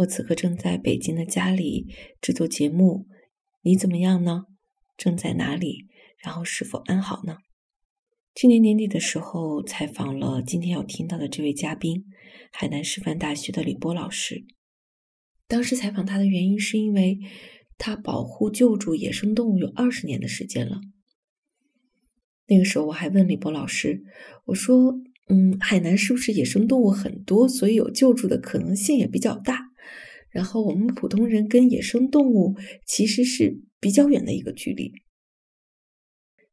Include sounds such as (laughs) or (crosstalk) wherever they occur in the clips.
我此刻正在北京的家里制作节目，你怎么样呢？正在哪里？然后是否安好呢？去年年底的时候，采访了今天要听到的这位嘉宾，海南师范大学的李波老师。当时采访他的原因，是因为他保护救助野生动物有二十年的时间了。那个时候，我还问李波老师，我说。嗯，海南是不是野生动物很多，所以有救助的可能性也比较大？然后我们普通人跟野生动物其实是比较远的一个距离。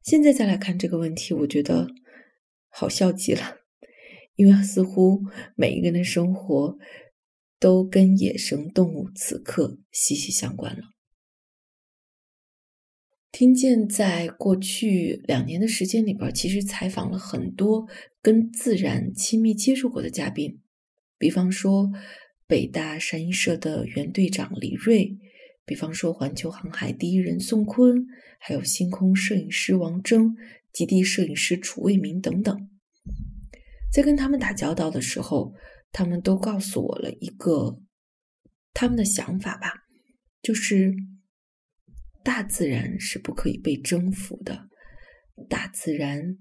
现在再来看这个问题，我觉得好笑极了，因为似乎每一个人的生活都跟野生动物此刻息息相关了。听见在过去两年的时间里边，其实采访了很多跟自然亲密接触过的嘉宾，比方说北大山医社的原队长李锐，比方说环球航海第一人宋坤，还有星空摄影师王峥、极地摄影师楚卫民等等。在跟他们打交道的时候，他们都告诉我了一个他们的想法吧，就是。大自然是不可以被征服的，大自然，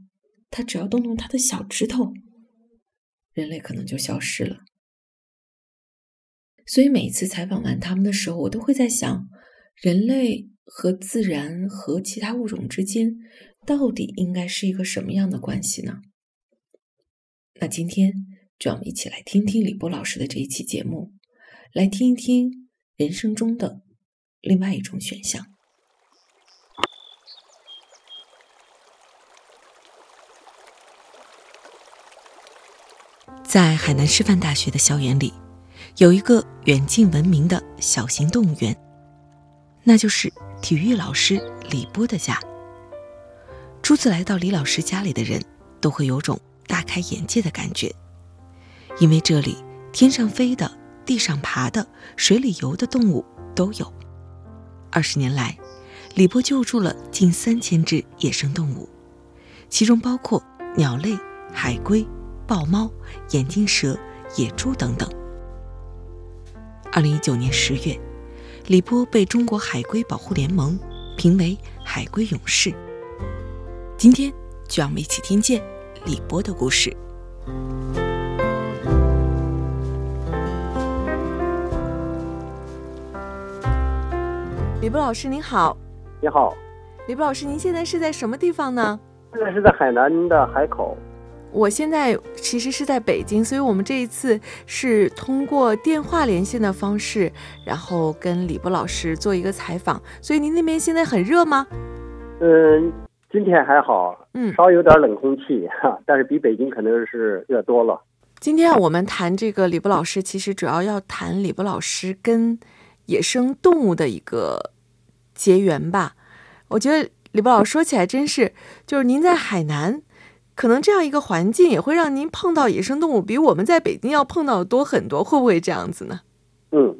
它只要动动它的小指头，人类可能就消失了。所以每次采访完他们的时候，我都会在想，人类和自然和其他物种之间，到底应该是一个什么样的关系呢？那今天就让我们一起来听听李波老师的这一期节目，来听一听人生中的另外一种选项。在海南师范大学的校园里，有一个远近闻名的小型动物园，那就是体育老师李波的家。初次来到李老师家里的人，都会有种大开眼界的感觉，因为这里天上飞的、地上爬的、水里游的动物都有。二十年来，李波救助了近三千只野生动物，其中包括鸟类、海龟。豹猫、眼镜蛇、野猪等等。二零一九年十月，李波被中国海龟保护联盟评为海龟勇士。今天就让我们一起听见李波的故事。李波老师您好，你好，李波老师，您现在是在什么地方呢？现在是在海南的海口。我现在其实是在北京，所以我们这一次是通过电话连线的方式，然后跟李波老师做一个采访。所以您那边现在很热吗？嗯，今天还好，嗯，稍有点冷空气哈，但是比北京肯定是热多了。今天我们谈这个李波老师，其实主要要谈李波老师跟野生动物的一个结缘吧。我觉得李波老师说起来真是，就是您在海南。可能这样一个环境也会让您碰到野生动物比我们在北京要碰到的多很多，会不会这样子呢？嗯，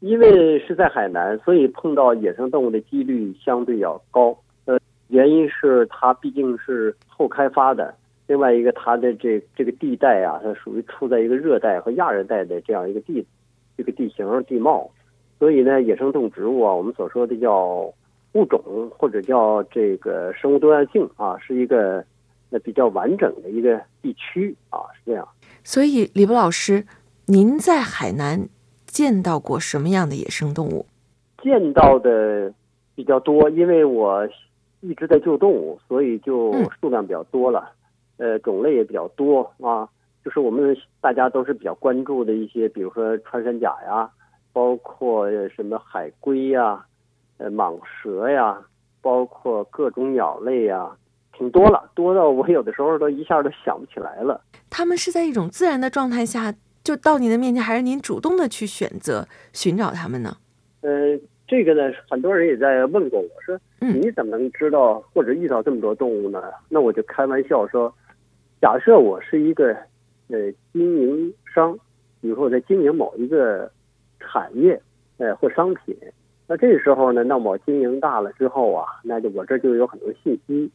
因为是在海南，所以碰到野生动物的几率相对要高。呃，原因是它毕竟是后开发的，另外一个它的这这个地带啊，它属于处在一个热带和亚热带的这样一个地这个地形地貌，所以呢，野生动植物啊，我们所说的叫物种或者叫这个生物多样性啊，是一个。比较完整的一个地区啊，是这样。所以，李博老师，您在海南见到过什么样的野生动物？见到的比较多，因为我一直在救动物，所以就数量比较多了。呃，种类也比较多啊。就是我们大家都是比较关注的一些，比如说穿山甲呀，包括什么海龟呀、呃蟒蛇呀，包括各种鸟类呀。挺多了，多到我有的时候都一下都想不起来了。他们是在一种自然的状态下就到您的面前，还是您主动的去选择寻找他们呢？呃，这个呢，很多人也在问过我说，嗯你怎么能知道或者遇到这么多动物呢？那我就开玩笑说，假设我是一个呃经营商，比如说我在经营某一个产业，呃或商品，那这时候呢，那么我经营大了之后啊，那就我这就有很多信息，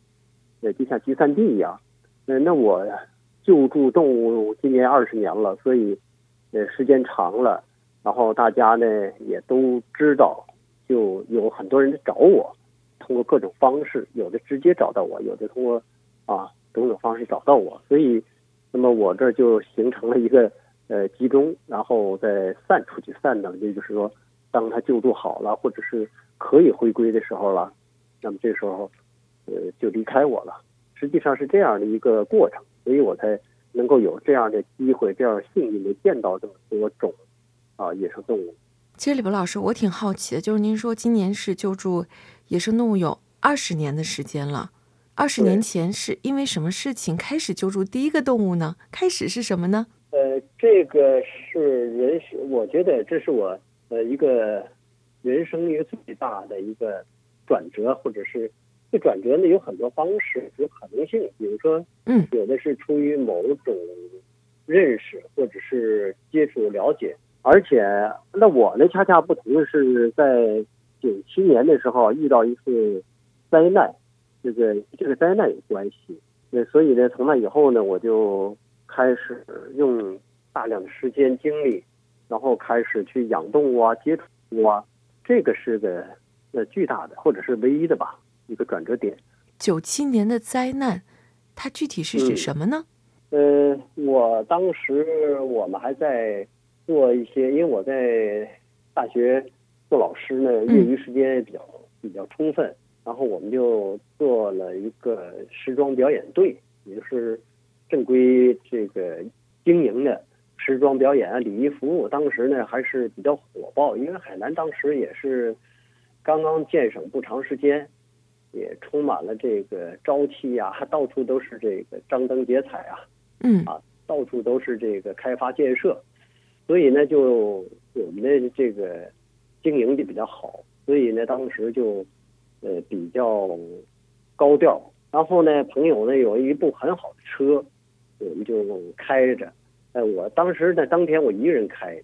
呃，就像集散地一样，呃，那我救助动物今年二十年了，所以呃时间长了，然后大家呢也都知道，就有很多人找我，通过各种方式，有的直接找到我，有的通过啊种种方式找到我，所以那么我这就形成了一个呃集中，然后再散出去，散呢，也就是说，当他救助好了，或者是可以回归的时候了，那么这时候呃就离开我了。实际上是这样的一个过程，所以我才能够有这样的机会，这样幸运的见到这么多种啊野生动物。其实李博老师，我挺好奇的，就是您说今年是救助野生动物有二十年的时间了，二十年前是因为什么事情开始救助第一个动物呢？开始是什么呢？呃，这个是人生，我觉得这是我呃一个人生一个最大的一个转折，或者是这转折呢有很多方式，有可能性。比如说，嗯，有的是出于某种认识或者是接触了解，而且那我呢恰恰不同的是，在九七年的时候遇到一次灾难，这个这个灾难有关系。那所以呢，从那以后呢，我就开始用大量的时间精力，然后开始去养动物啊、接触动物啊，这个是个呃巨大的或者是唯一的吧一个转折点。九七年的灾难，它具体是指嗯什么呢？呃，我当时我们还在做一些，因为我在大学做老师呢，业余时间比较比较充分，然后我们就做了一个时装表演队，也就是正规这个经营的时装表演、礼仪服务。当时呢还是比较火爆，因为海南当时也是刚刚建省不长时间，也充满了这个朝气呀、到处都是这个张灯结彩啊。嗯啊，到处都是这个开发建设，所以呢，就我们的这个经营就比较好，所以呢，当时就呃比较高调。然后呢，朋友呢有一部很好的车，我们就开着。呃，我当时呢，当天我一个人开，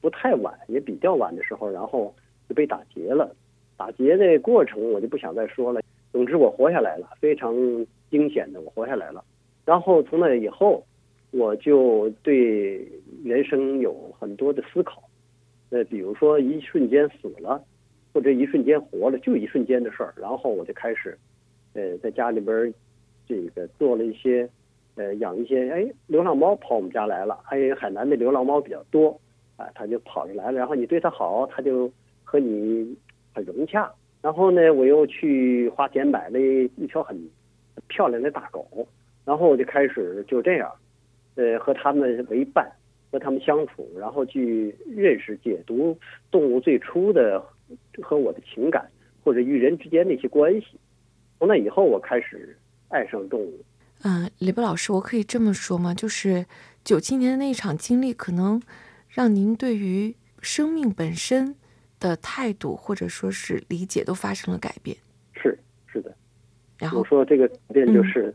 不太晚，也比较晚的时候，然后就被打劫了。打劫的过程我就不想再说了。总之我活下来了，非常惊险的，我活下来了。然后从那以后，我就对人生有很多的思考。呃，比如说一瞬间死了，或者一瞬间活了，就一瞬间的事儿。然后我就开始，呃，在家里边儿这个做了一些，呃，养一些，哎，流浪猫跑我们家来了，还有海南的流浪猫比较多，啊，它就跑着来了。然后你对它好，它就和你很融洽。然后呢，我又去花钱买了一条很漂亮的大狗。然后我就开始就这样，呃，和他们为伴，和他们相处，然后去认识、解读动物最初的和我的情感，或者与人之间的一些关系。从那以后，我开始爱上动物。嗯、李波老师，我可以这么说吗？就是九七年的那一场经历，可能让您对于生命本身的态度或者说是理解都发生了改变。是是的，然后我，说这个改变就是，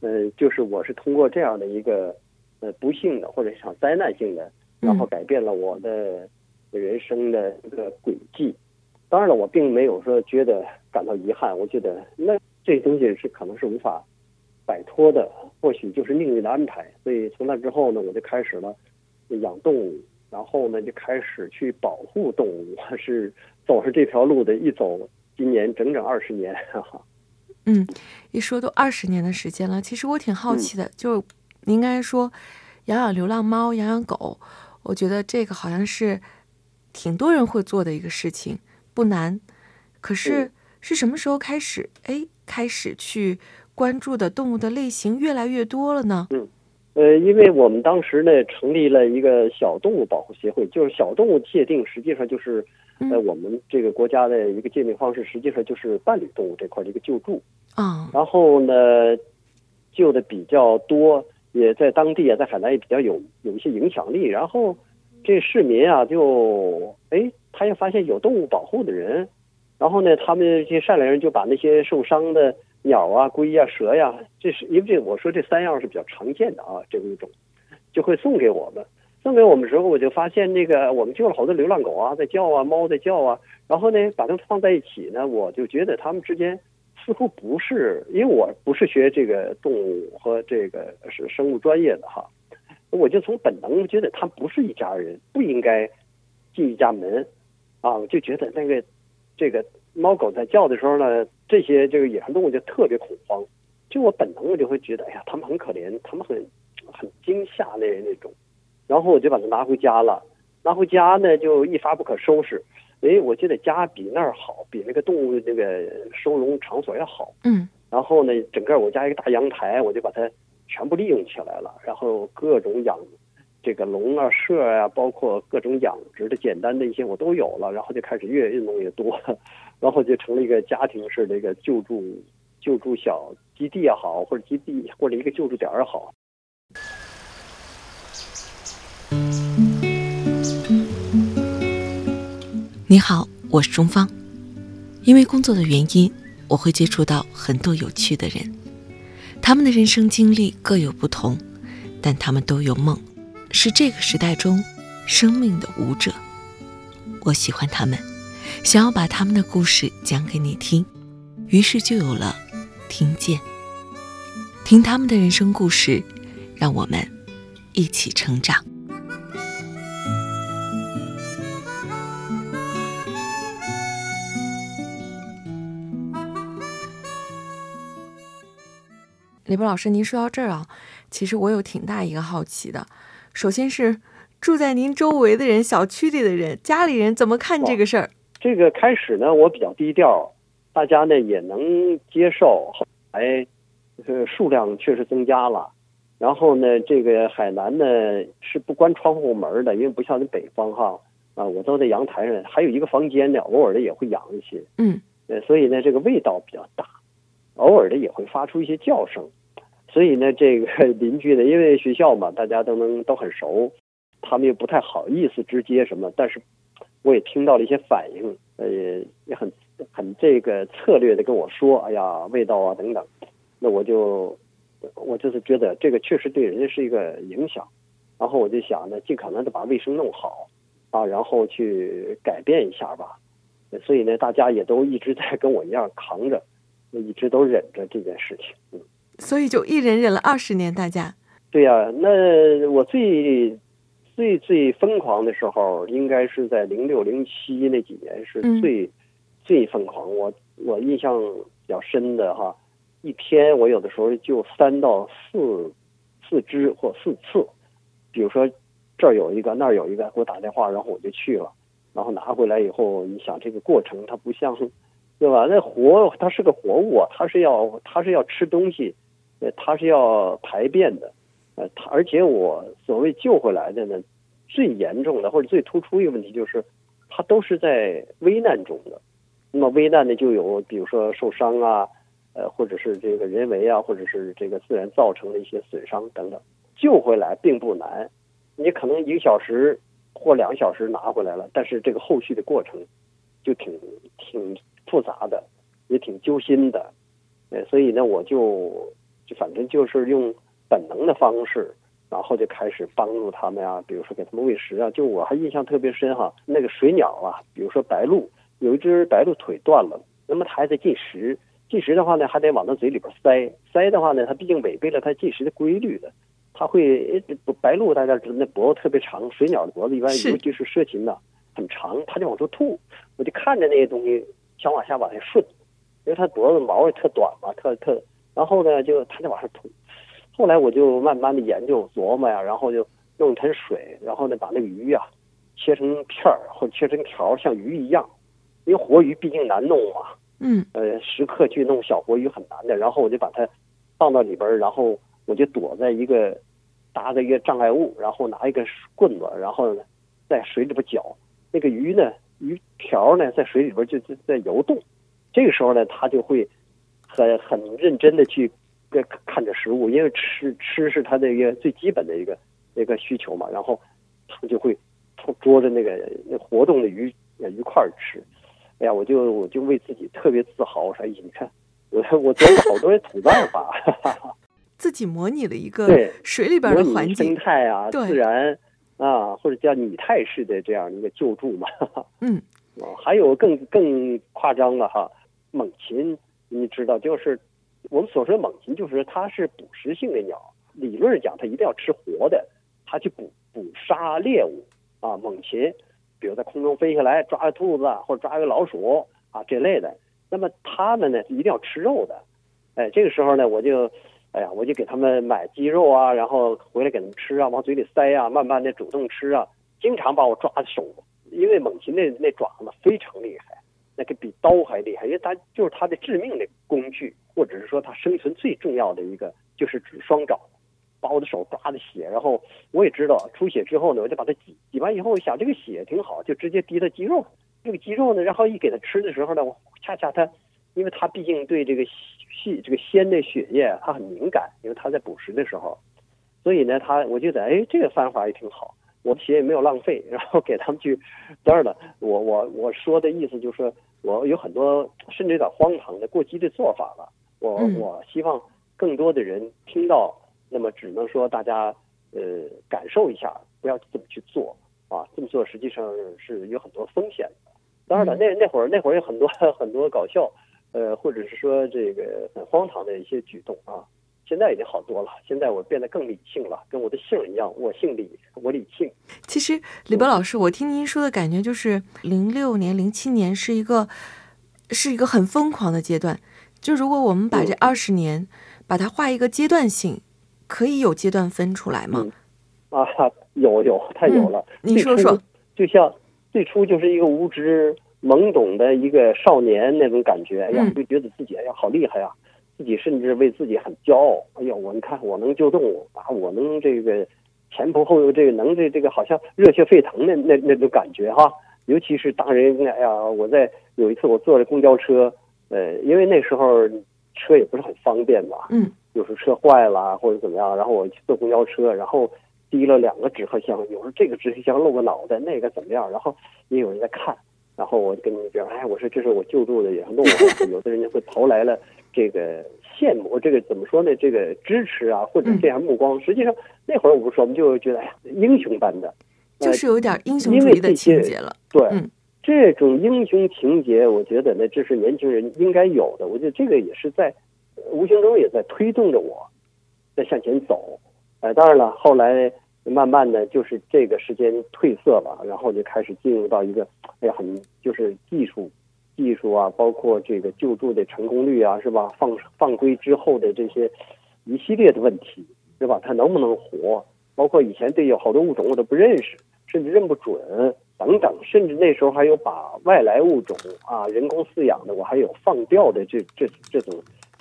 呃，就是我是通过这样的一个呃不幸的或者一场灾难性的，然后改变了我的人生的一个轨迹。当然了，我并没有说觉得感到遗憾，我觉得那这东西是可能是无法摆脱的，或许就是命运的安排。所以从那之后呢，我就开始了养动物，然后呢就开始去保护动物，我 (laughs) 是走上这条路的，一走今年整整二十年，哈哈。嗯，一说都二十年的时间了，其实我挺好奇的，就您刚才说养养流浪猫、养养狗，我觉得这个好像是挺多人会做的一个事情，不难。可是嗯是什么时候开始，哎，开始去关注的动物的类型越来越多了呢？呃，因为我们当时呢成立了一个小动物保护协会，就是小动物界定，实际上就是呃嗯我们这个国家的一个界定方式，实际上就是伴侣动物这块的一个救助。啊、然后呢，救的比较多，也在当地啊，在海南也比较有有一些影响力。然后这市民啊，就哎，他也发现有动物保护的人，然后呢，他们这些善良人就把那些受伤的鸟啊、龟呀、蛇呀，这是因为这我说这三样是比较常见的啊，这个物种就会送给我们。送给我们之后，我就发现那个我们救了好多流浪狗啊，在叫啊，猫在叫啊。然后呢，把它们放在一起呢，我就觉得它们之间似乎不是，因为我不是学这个动物和这个是生物专业的哈，我就从本能觉得它不是一家人，不应该进一家门啊，我就觉得那个这个猫狗在叫的时候呢，这些这个野生动物就特别恐慌，就我本能我就会觉得，哎呀，它们很可怜，它们很很惊吓那那种。然后我就把它拿回家了，拿回家呢就一发不可收拾。哎，我觉得家比那儿好，比那个动物那个收容场所要好。嗯。然后呢，整个我家一个大阳台，我就把它全部利用起来了。然后各种养这个笼啊、舍啊，包括各种养殖的简单的一些我都有了。然后就开始越运动越多，(laughs) 然后就成了一个家庭式的一个救助救助小基地也好，或者基地或者一个救助点也好。你好，我是钟芳。因为工作的原因，我会接触到很多有趣的人，他们的人生经历各有不同，但他们都有梦，是这个时代中生命的舞者。我喜欢他们，想要把他们的故事讲给你听，于是就有了听见。听他们的人生故事，让我们一起成长。李波老师，您说到这儿啊，其实我有挺大一个好奇的。首先是住在您周围的人、小区里的人、家里人怎么看这个事儿？这个开始呢，我比较低调，大家呢也能接受。后来，呃，数量确实增加了。然后呢，这个海南呢是不关窗户门的，因为不像那北方哈啊，我都在阳台上，还有一个房间呢，偶尔的也会养一些。嗯，呃，所以呢，这个味道比较大，偶尔的也会发出一些叫声。所以呢，这个 (laughs) 邻居呢，因为学校嘛，大家都能都很熟，他们也不太好意思直接什么。但是，我也听到了一些反应，呃，也很很这个策略的跟我说：“哎呀，味道啊等等。”那我就我就是觉得这个确实对人家是一个影响。然后我就想呢，尽可能的把卫生弄好啊，然后去改变一下吧。所以呢，大家也都一直在跟我一样扛着，一直都忍着这件事情。嗯。所以就一忍忍了二十年，大家。对呀，那我最最最疯狂的时候，应该是在零六零七那几年是最最疯狂。我我印象比较深的哈，一天我有的时候就三到四四只或四次。比如说这儿有一个，那儿有一个，给我打电话，然后我就去了，然后拿回来以后，你想这个过程它不像，对吧？那活它是个活物啊，它是要它是要吃东西。呃，它是要排便的，呃，而且我所谓救回来的呢，最严重的或者最突出一个问题就是，它都是在危难中的。那么危难呢，就有比如说受伤啊，呃，或者是这个人为啊，或者是这个自然造成的一些损伤等等。救回来并不难，你可能一个小时或两个小时拿回来了，但是这个后续的过程就挺挺复杂的，也挺揪心的。呃，所以呢，我就。就反正就是用本能的方式，然后就开始帮助他们啊，比如说给他们喂食啊。就我还印象特别深哈，那个水鸟啊，比如说白鹭，有一只白鹭腿断了，那么它还在进食，进食的话呢，还得往它嘴里边塞，塞的话呢，它毕竟违背了它进食的规律的，它会白鹭大家知道那脖子特别长，水鸟的脖子一般尤其是涉禽呐很长，它就往出吐，我就看着那些东西想往下往下顺，因为它脖子毛也特短嘛，特特。然后呢，就他就往上吐。后来我就慢慢的研究琢磨呀，然后就弄一盆水，然后呢把那个鱼呀切成片儿或者切成条，像鱼一样。因为活鱼毕竟难弄嘛，嗯，呃，时刻去弄小活鱼很难的。然后我就把它放到里边，然后我就躲在一个搭的一个障碍物，然后拿一个棍子，然后呢在水里边搅。那个鱼呢，鱼条呢在水里边就就在游动。这个时候呢，它就会。很很认真的去跟看着食物，因为吃吃是它的一个最基本的一个一个需求嘛。然后他们就会捉着那个那活动的鱼鱼块吃。哎呀，我就我就为自己特别自豪。我说，你看，我我得了好多土办法，(laughs) 自己模拟了一个对水里边的环境生。态啊，自然啊，或者叫拟态式的这样一个救助嘛。嗯啊，(laughs) 还有更更夸张了哈，猛禽，你知道，就是我们所说的猛禽，就是它是捕食性的鸟，理论上讲，它一定要吃活的，它去捕捕杀猎物。啊，猛禽，比如在空中飞下来抓个兔子或者抓个老鼠啊这类的，那么它们呢一定要吃肉的，哎，这个时候呢，我就。哎呀，我就给他们买鸡肉啊，然后回来给他们吃啊，往嘴里塞啊，慢慢的主动吃啊，经常把我抓的手，因为猛禽那那爪子非常厉害，那个比刀还厉害，因为它就是它的致命的工具，或者是说它生存最重要的一个就是指双爪，把我的手抓的血，然后我也知道出血之后呢，我就把它挤挤完以后，我想这个血挺好，就直接滴到鸡肉，这个鸡肉呢，然后一给它吃的时候呢，我恰恰它，因为它毕竟对这个细这个鲜的血液它很敏感，因为它在捕食的时候，所以呢，它我觉得哎，这个方法也挺好，我血也没有浪费，然后给他们去，当然了，我我我说的意思就是说我有很多甚至有点荒唐的过激的做法了，我、嗯我希望更多的人听到，那么只能说大家呃感受一下，不要这么去做啊，这么做实际上是有很多风险的。当然了，那那会儿那会儿有很多很多搞笑，呃，或者是说这个很荒唐的一些举动啊。现在已经好多了，现在我变得更理性了，跟我的姓一样，我姓李，我理性。其实李博老师，我听您说的感觉就是，零六年、零七年是一个是一个很疯狂的阶段。就如果我们把这嗯二十年把它画一个阶段性，可以有阶段分出来吗？啊，有有，太有了。您说说，就像最初就是一个无知懵懂的一个少年那种感觉，哎呀嗯，就觉得自己哎呀好厉害呀，自己甚至为自己很骄傲。哎呀，我你看我能救动物啊，我能这个前仆后继，这个能这这个好像热血沸腾的那那种感觉哈。尤其是当人哎呀，我在有一次我坐着公交车，呃，因为那时候车也不是很方便嘛，嗯有时候车坏了或者怎么样，然后我去坐公交车，然后提了两个纸壳箱，有时候这个纸壳箱露个脑袋，那个怎么样，然后也有人在看，然后我就跟别人哎，我说这是我救助的野生动物，(laughs) 有的人家会投来了这个羡慕，这个怎么说呢？这个支持啊，或者这样目光，实际上那会儿我不说，我们就觉得哎呀，英雄般的，就是有点英雄因主义的情节了。对，嗯这种英雄情节，我觉得呢，这是年轻人应该有的。我觉得这个也是在呃无形中也在推动着我在向前走。呃，当然了，后来慢慢的就是这个时间褪色了，然后就开始进入到一个哎呀，很就是技术。技术啊，包括这个救助的成功率啊，是吧？放放归之后的这些一系列的问题，是吧？它能不能活？包括以前对有好多物种我都不认识，甚至认不准等等，甚至那时候还有把外来物种啊人工饲养的，我还有放掉的这这这种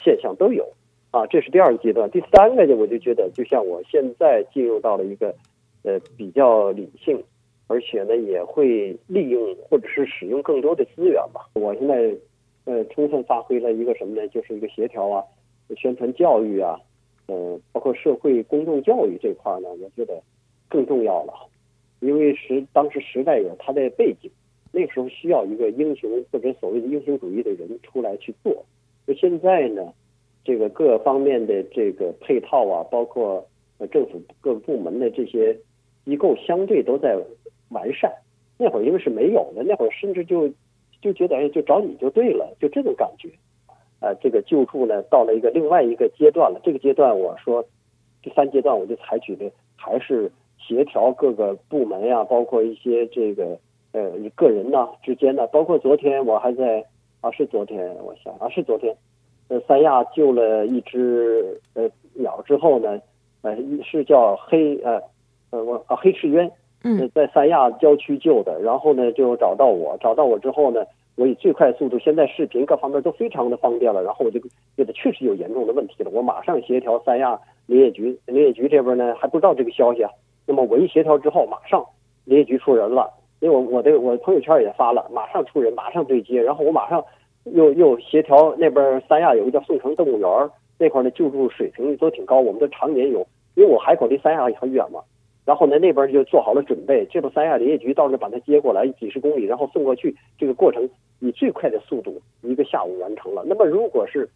现象都有啊。这是第二个阶段，第三个呢，我就觉得就像我现在进入到了一个呃比较理性，而且呢也会利用或者是使用更多的资源吧。我现在呃充分发挥了一个什么呢？就是一个协调啊，宣传教育啊，呃，包括社会公众教育这块呢，我觉得更重要了。因为时当时时代有它的背景，那时候需要一个英雄或者所谓的英雄主义的人出来去做。那现在呢，这个各方面的这个配套啊，包括呃政府各个部门的这些机构，相对都在完善。那会儿因为是没有的，那会儿甚至就就觉得哎，就找你就对了，就这种感觉。啊，这个救助呢，到了一个另外一个阶段了。这个阶段，我说第三阶段，我就采取的还是协调各个部门呀、包括一些这个呃个人呐、之间呢，包括昨天我还在啊，是昨天，我想啊是昨天，呃，三亚救了一只呃鸟之后呢，呃是叫黑呃呃我啊黑翅鸢，嗯。呃在三亚郊区救的，然后呢就找到我，找到我之后呢，我以最快速度，现在视频各方面都非常的方便了，然后我就觉得确实有严重的问题了，我马上协调三亚林业局，林业局这边呢还不知道这个消息啊，那么我一协调之后，马上林业局出人了，因为我我的我朋友圈也发了，马上出人，马上对接，然后我马上又又协调那边三亚有一个叫宋城动物园儿，那块儿的救助水平都挺高，我们都常年有，因为我海口离三亚很远嘛，然后呢那边就做好了准备，这不三亚林业局到那把它接过来几十公里，然后送过去，这个过程以最快的速度一个下午完成了。那么如果是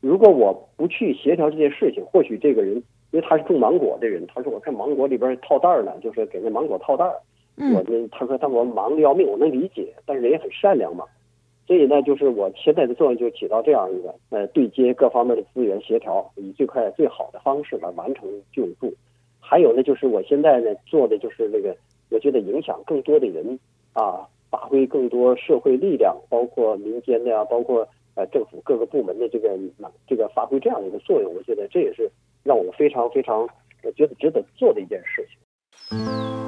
如果我不去协调这件事情，或许这个人因为他是种芒果的人，他说我看芒果里边套袋儿呢，就是给那芒果套袋儿。我呢，他说他我忙的要命，我能理解，但是人也很善良嘛。所以呢，就是我现在的作用就起到这样一个呃对接各方面的资源协调，以最快最好的方式来完成救助。还有呢，就是我现在呢做的就是那个，我觉得影响更多的人啊，发挥更多社会力量，包括民间的呀，包括呃政府各个部门的这个这个发挥这样一个作用。我觉得这也是让我非常非常我觉得值得做的一件事情。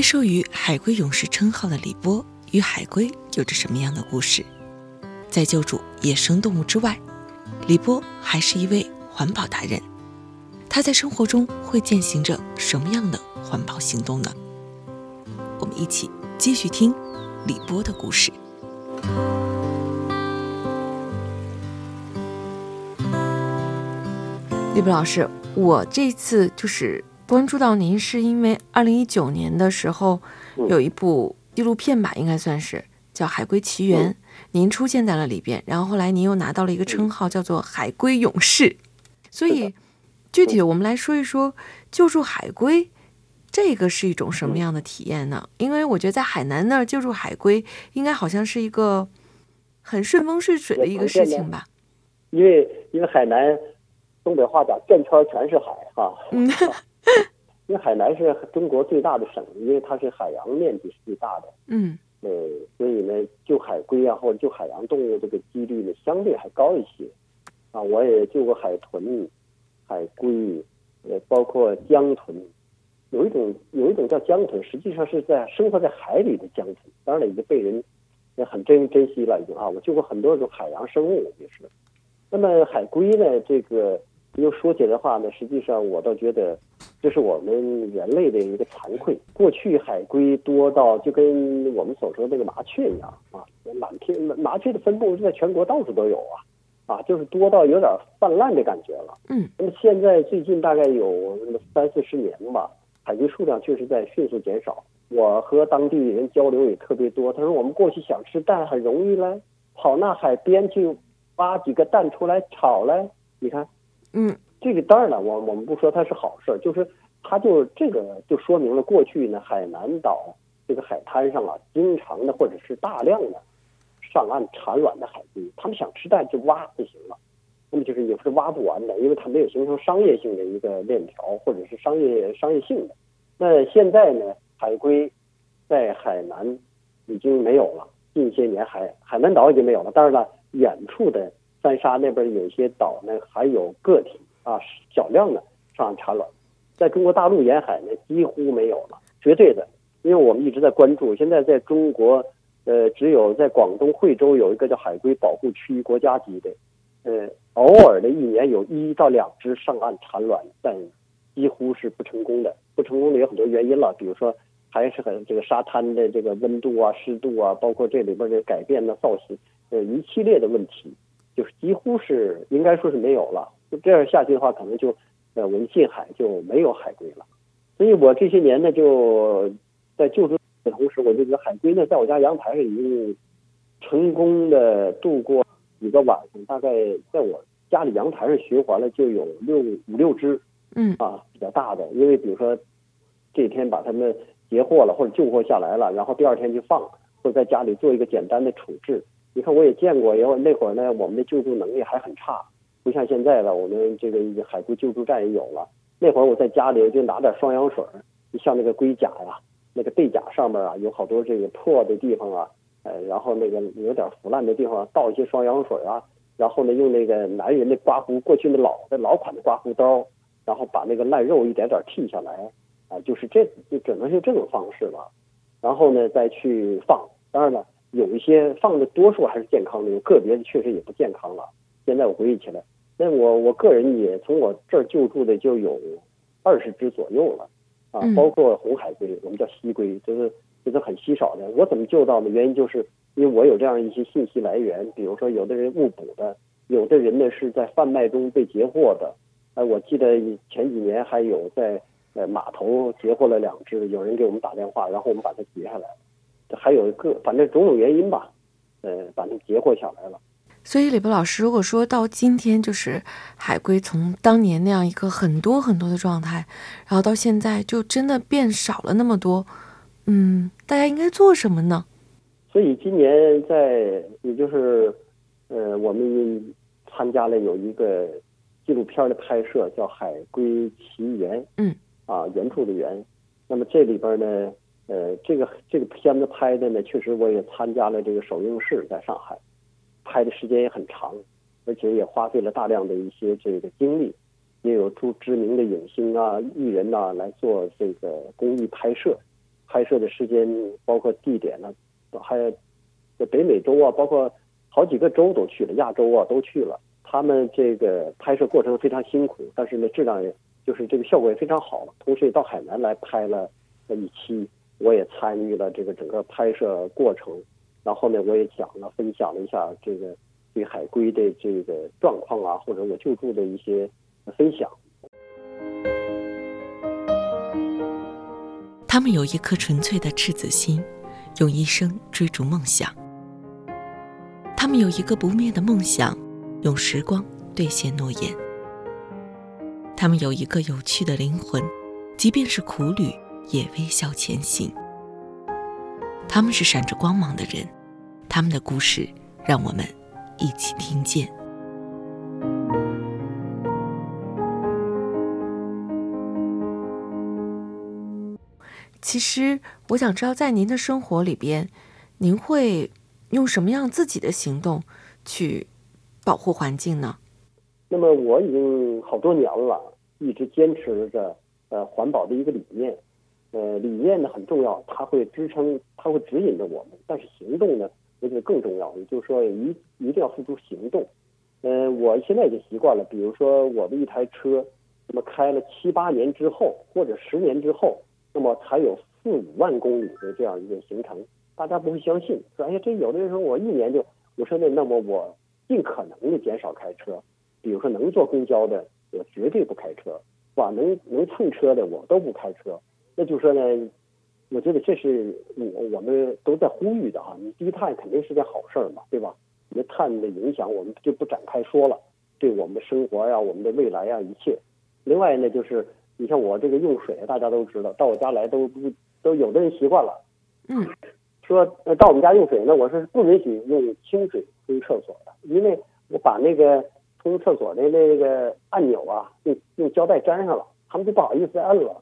被授予“海龟勇士”称号的李波与海龟有着什么样的故事？在救助野生动物之外，李波还是一位环保达人。他在生活中会践行着什么样的环保行动呢？我们一起继续听李波的故事。李波老师，我这次就是。关注到您是因为二零一九年的时候有一部纪录片吧，应该算是叫《海龟奇缘》，您出现在了里边，然后后来您又拿到了一个称号叫做“海龟勇士”。所以具体我们来说一说救助海龟，这个是一种什么样的体验呢？因为我觉得在海南那儿救助海龟，应该好像是一个很顺风顺水的一个事情吧？因为因为海南东北话讲“转圈全是海”哈。(laughs) (laughs) 因为海南是中国最大的省，因为它是海洋面积是最大的。嗯，呃，所以呢，救海龟啊，或者救海洋动物这个几率呢，相对还高一些。啊，我也救过海豚、海龟，呃，包括江豚。有一种有一种叫江豚，实际上是在生活在海里的江豚，当然了，已经被人也很珍珍惜了，已经啊。我救过很多种海洋生物，也是。那么海龟呢，这个。又说起来的话呢，实际上我倒觉得，这是我们人类的一个惭愧。过去海龟多到就跟我们所说的那个麻雀一样啊，满天麻雀的分布是在全国到处都有啊，啊，就是多到有点泛滥的感觉了。嗯。那么现在最近大概有三四十年吧，海龟数量确实在迅速减少。我和当地人交流也特别多，他说我们过去想吃蛋很容易嘞，跑那海边去挖几个蛋出来炒嘞，你看。嗯，这个当然了，我我们不说它是好事，就是它就这个就说明了过去呢，海南岛这个海滩上啊，经常的或者是大量的上岸产卵的海龟，他们想吃蛋就挖就行了，那么就是也是挖不完的，因为它没有形成商业性的一个链条或者是商业商业性的。那现在呢，海龟在海南已经没有了，近些年海海南岛已经没有了，当然了，远处的。三沙那边有些岛呢，还有个体啊，小量的上岸产卵，在中国大陆沿海呢，几乎没有了，绝对的，因为我们一直在关注。现在在中国，呃，只有在广东惠州有一个叫海龟保护区国家级的，呃，偶尔的一年有一到两只上岸产卵，但几乎是不成功的。不成功的有很多原因了，比如说还是很这个沙滩的这个温度啊、湿度啊，包括这里边的改变的造型，呃，一系列的问题。就是几乎是应该说是没有了，就这样下去的话，可能就呃我们近海就没有海龟了。所以我这些年呢，就在救助的同时，我就觉得海龟呢，在我家阳台上已经成功的度过几个晚上，大概在我家里阳台上循环了就有六五六只，嗯啊比较大的，因为比如说这天把它们截获了或者救获下来了，然后第二天就放，或者在家里做一个简单的处置。你看，我也见过，然后那会儿呢，我们的救助能力还很差，不像现在了。我们这个海龟救助站也有了。那会儿我在家里就拿点双氧水，像那个龟甲呀，那个背甲上面啊，有好多这个破的地方啊，呃，然后那个有点腐烂的地方，倒一些双氧水啊，然后呢，用那个男人的刮胡，过去那老的老款的刮胡刀，然后把那个烂肉一点点剔下来，啊，就是这就只能是这种方式了。然后呢，再去放。当然了。有一些放的多数还是健康的，有个别的确实也不健康了。现在我回忆起来，那我我个人也从我这儿救助的就有二十只左右了，啊，包括红海龟，我们叫西龟，就是就是很稀少的。我怎么救到呢？原因就是因为我有这样一些信息来源，比如说有的人误捕的，有的人呢是在贩卖中被截获的。哎，我记得前几年还有在呃码头截获了两只，有人给我们打电话，然后我们把它截下来了。这还有一个，反正种种原因吧，呃，把它截获下来了。所以李波老师，如果说到今天，就是海龟从当年那样一个很多很多的状态，然后到现在就真的变少了那么多，嗯，大家应该做什么呢？所以今年在，也就是呃，我们参加了有一个纪录片的拍摄，叫《海龟奇缘》，嗯，啊，原著的原。那么这里边呢，呃，这个这个片子拍的呢，确实我也参加了这个首映式，在上海。拍的时间也很长，而且也花费了大量的一些这个精力，也有诸知名的影星啊、艺人呐来做这个公益拍摄，拍摄的时间包括地点呢，还有北美洲啊，包括好几个州都去了，亚洲啊都去了。他们这个拍摄过程非常辛苦，但是呢质量也就是这个效果也非常好。同时也到海南来拍了一期，我也参与了这个整个拍摄过程。然后面，我也讲了，分享了一下这个对海龟的这个状况啊，或者我救助的一些分享。他们有一颗纯粹的赤子心，用一生追逐梦想。他们有一个不灭的梦想，用时光兑现诺言。他们有一个有趣的灵魂，即便是苦旅也微笑前行。他们是闪着光芒的人，他们的故事让我们一起听见。其实，我想知道，在您的生活里边，您会用什么样自己的行动去保护环境呢？那么，我已经好多年了，一直坚持着呃环保的一个理念。呃，理念呢很重要，它会支撑，它会指引着我们。但是行动呢，我觉得更重要。也就是说，一一定要付出行动。呃，我现在已经习惯了，比如说我的一台车，那么开了七八年之后，或者十年之后，那么才有四五万公里的这样一个行程。大家不会相信，说哎呀，这有的人说我一年就，我说那那么我尽可能的减少开车，比如说能坐公交的，我绝对不开车，是吧？能能蹭车的，我都不开车。那就说呢，我觉得这是我我们都在呼吁的啊。你低碳肯定是件好事儿嘛，对吧？那碳的影响我们就不展开说了，对我们的生活呀、我们的未来呀一切。另外呢，就是你像我这个用水，大家都知道，到我家来都不都有的人习惯了，嗯，说到我们家用水呢，我是不允许用清水冲厕所的，因为我把那个冲厕所的那个按钮啊，用用胶带粘上了，他们就不好意思摁了。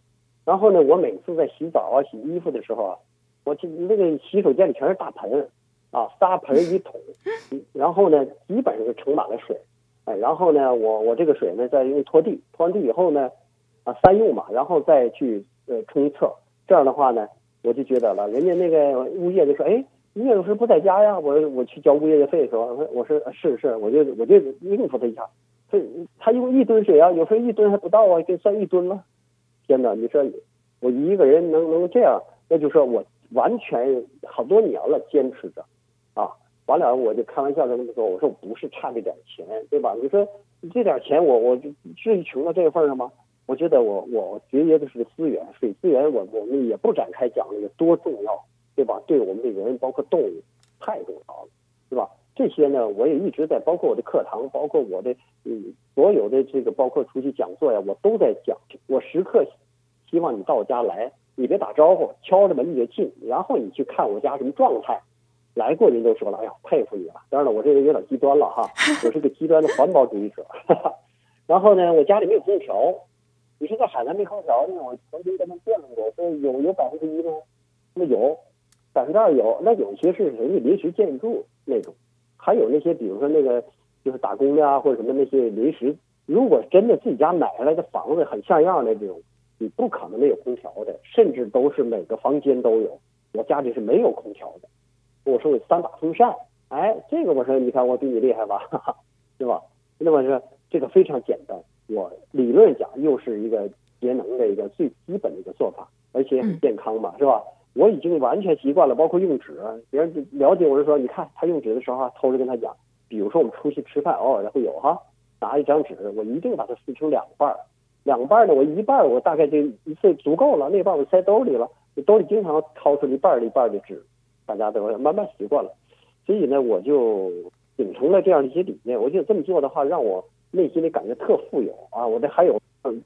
然后呢，我每次在洗澡啊、洗衣服的时候啊，我去那个洗手间里全是大盆，啊，仨盆一桶，(laughs) 然后呢，基本上就盛满了水，哎，然后呢，我我这个水呢，再用拖地，拖完地以后呢，啊，三用嘛，然后再去呃冲一侧，这样的话呢，我就觉得了，人家那个物业就说，哎，物业有时不在家呀，我我去交物业的费的时候，我说是是，我就我就应付他一下，他他用一吨水啊，有时候一吨还不到啊，就算一吨了。真的！你说我一个人能能这样，那就说我完全好多年了坚持着，啊，完了我就开玩笑跟他说，我说我不是差这点钱，对吧？你说这点钱我我至于穷到这个份上吗？我觉得我我节约的是资源，水资源我我们也不展开讲了有多重要，对吧？对我们的人包括动物太重要了，对吧？这些呢，我也一直在，包括我的课堂，包括我的嗯所有的这个，包括出去讲座呀，我都在讲。我时刻希望你到我家来，你别打招呼，敲着门你就进，然后你去看我家什么状态。来过人都说了，哎呀，佩服你了。当然了，我这人有点极端了哈，(laughs) 我是个极端的环保主义者。然后呢，我家里没有空调，你说在海南没空调呢？我曾经跟他们辩论过，说有有百分之一吗？那有，百分之二有，那有些是人家临时建筑那种。还有那些，比如说那个就是打工的啊，或者什么那些临时，如果真的自己家买下来的房子很像样的这种，你不可能没有空调的，甚至都是每个房间都有。我家里是没有空调的，我说我三把风扇，哎，这个我说你看我比你厉害吧，(laughs) 对吧？那么说这个非常简单，我理论讲又是一个节能的一个最基本的一个做法，而且很健康嘛，是吧？我已经完全习惯了，包括用纸，别人了解我是说，你看他用纸的时候啊，偷着跟他讲，比如说我们出去吃饭，偶尔的会有哈，拿一张纸，我一定把它撕成两半儿，两半儿呢，我一半儿我大概就一次足够了，那半儿我塞兜里了，兜里经常掏出一半儿一半儿的纸，大家都慢慢习惯了，所以呢，我就秉承了这样的一些理念，我觉得这么做的话，让我内心里感觉特富有啊，我这还有，嗯，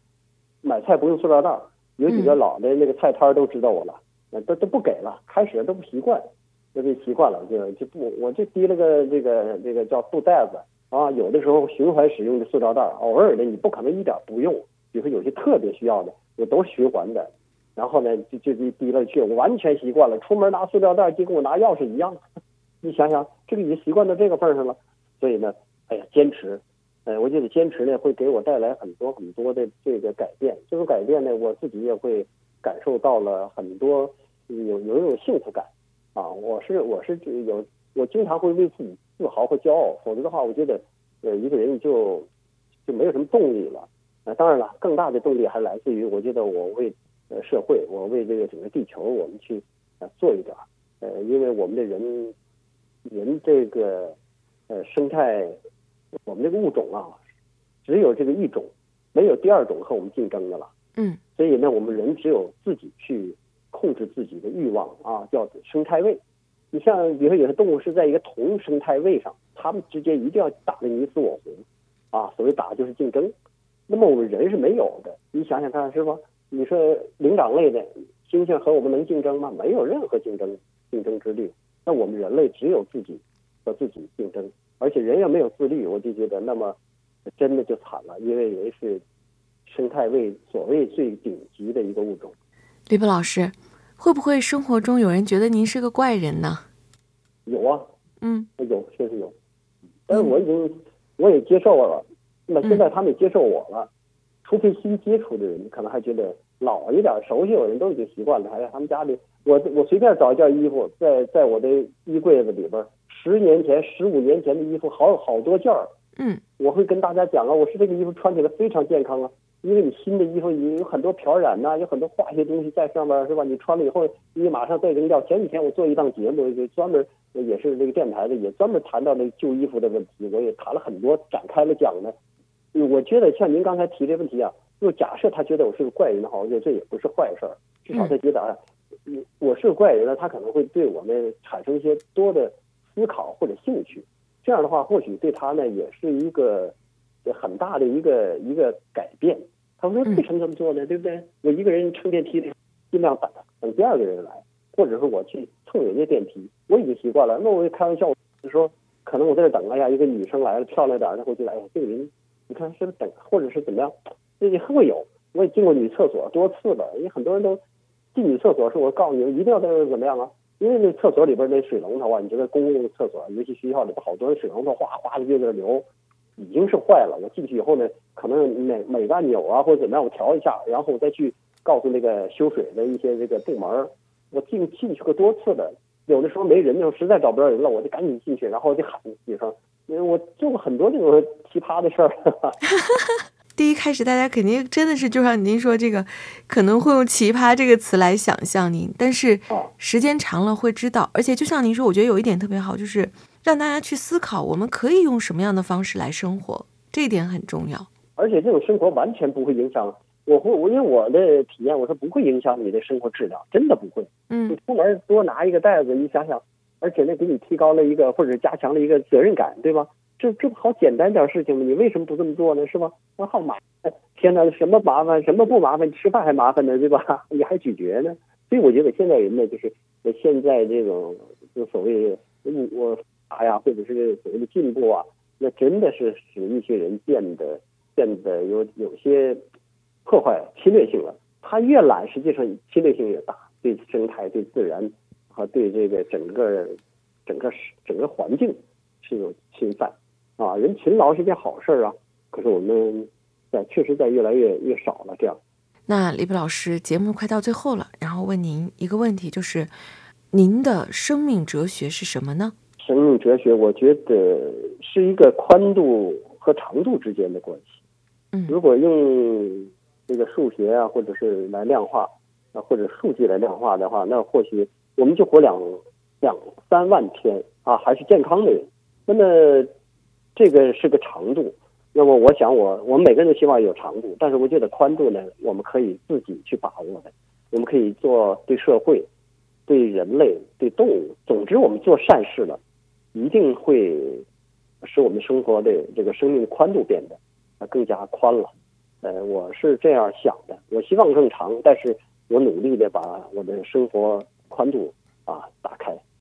买菜不用塑料袋儿。有几个老的那个菜摊都知道我了，都都不给了，开始都不习惯，那就习惯了，就就不，我就提了个这个这个叫布袋子啊，有的时候循环使用的塑料袋，偶尔的你不可能一点不用，比如说有些特别需要的，我都循环的，然后呢就就就提了去，我完全习惯了，出门拿塑料袋就跟我拿钥匙一样，(laughs) 你想想这个已经习惯到这个份上了，所以呢，哎呀坚持。哎，我觉得坚持呢会给我带来很多很多的这个改变。这种改变呢，我自己也会感受到了很多有有一种幸福感啊！我是我是有我经常会为自己自豪和骄傲，否则的话，我觉得呃一个人就就没有什么动力了。啊，当然了，更大的动力还来自于我觉得我为呃社会，我为这个整个地球，我们去啊做一点。呃，因为我们的人人这个呃生态。我们这个物种啊，只有这个一种，没有第二种和我们竞争的了。嗯，所以呢，我们人只有自己去控制自己的欲望啊，叫生态位。你像，比如说有些动物是在一个同生态位上，它们之间一定要打得你死我活啊。所谓打就是竞争。那么我们人是没有的，你想想看，是吧？你说灵长类的猩猩和我们能竞争吗？没有任何竞争竞争之力。那我们人类只有自己和自己竞争。而且人要没有自律，我就觉得那么真的就惨了，因为人是生态位所谓最顶级的一个物种。李波老师，会不会生活中有人觉得您是个怪人呢？有啊，嗯，有确实有，但是我已经我也接受了，那么现在他们也接受我了，除非新接触的人可能还觉得老一点、熟悉的人都已经习惯了。还在，他们家里我我随便找一件衣服，在在我的衣柜子里边。十年前、十五年前的衣服，好好多件儿。嗯，我会跟大家讲啊，我是这个衣服穿起来非常健康啊，因为你新的衣服有有很多漂染呐，有很多化学东西在上面，是吧？你穿了以后，你马上再扔掉。前几天我做一档节目，就专门也是那个电台的，也专门谈到那个旧衣服的问题，我也谈了很多，展开了讲呢。我觉得像您刚才提这问题啊，就假设他觉得我是个怪人的话，我觉得这也不是坏事儿，至少他觉得啊，我是个怪人呢，他可能会对我们产生一些多的。思考或者兴趣，这样的话或许对他呢也是一个很大的一个一个改变。他说为什么这么做呢？对不对？我一个人乘电梯的，尽量等等第二个人来，或者是我去蹭人家电梯，我已经习惯了。那我开玩笑就说，可能我在这等，哎呀，一个女生来了，漂亮点的，会觉得，哎呀，这个人，你看是不是等，或者是怎么样？这也会有。我也进过女厕所多次了，因为很多人都进女厕所，是我告诉你们，一定要在这怎么样啊？因为那厕所里边那水龙头啊，你觉得公共厕所，尤其学校里边好多水龙头哗哗的就在那流，已经是坏了。我进去以后呢，可能每每个按钮啊或者怎么样，我调一下，然后我再去告诉那个修水的一些这个部门。我进进去过多次的，有的时候没人的时候，实在找不着人了，我就赶紧进去，然后我就喊几声。因为我做过很多这种奇葩的事儿。(laughs) 第一开始，大家肯定真的是就像您说这个，可能会用“奇葩”这个词来想象您，但是时间长了会知道。而且就像您说，我觉得有一点特别好，就是让大家去思考，我们可以用什么样的方式来生活，这一点很重要。而且这种生活完全不会影响我，会我因为我的体验，我说不会影响你的生活质量，真的不会。嗯，你出门多拿一个袋子，你想想，而且那给你提高了一个或者加强了一个责任感，对吧？这这不好简单点事情吗？你为什么不这么做呢？是吧？我好麻烦，天哪，什么麻烦，什么不麻烦？你吃饭还麻烦呢，对吧？(laughs) 你还咀嚼呢。所以我觉得现在人呢，就是现在这种就所谓我啥呀，或者是所谓的进步啊，那真的是使一些人变得变得有有些破坏侵略性了。他越懒，实际上侵略性越大，对生态、对自然和对这个整个整个整个环境是有侵犯。啊，人勤劳是件好事啊，可是我们在确实在越来越越少了。这样，那李博老师，节目快到最后了，然后问您一个问题，就是您的生命哲学是什么呢？生命哲学，我觉得是一个宽度和长度之间的关系。嗯，如果用这个数学啊，或者是来量化，啊，或者数据来量化的话，那或许我们就活两两三万天啊，还是健康的人。那么这个是个长度。那么我想，我我们每个人都希望有长度，但是我觉得宽度呢，我们可以自己去把握的。我们可以做对社会、对人类、对动物，总之我们做善事了，一定会使我们生活的这个生命的宽度变得更加宽了。呃，我是这样想的。我希望更长，但是我努力的把我的生活宽度啊打开。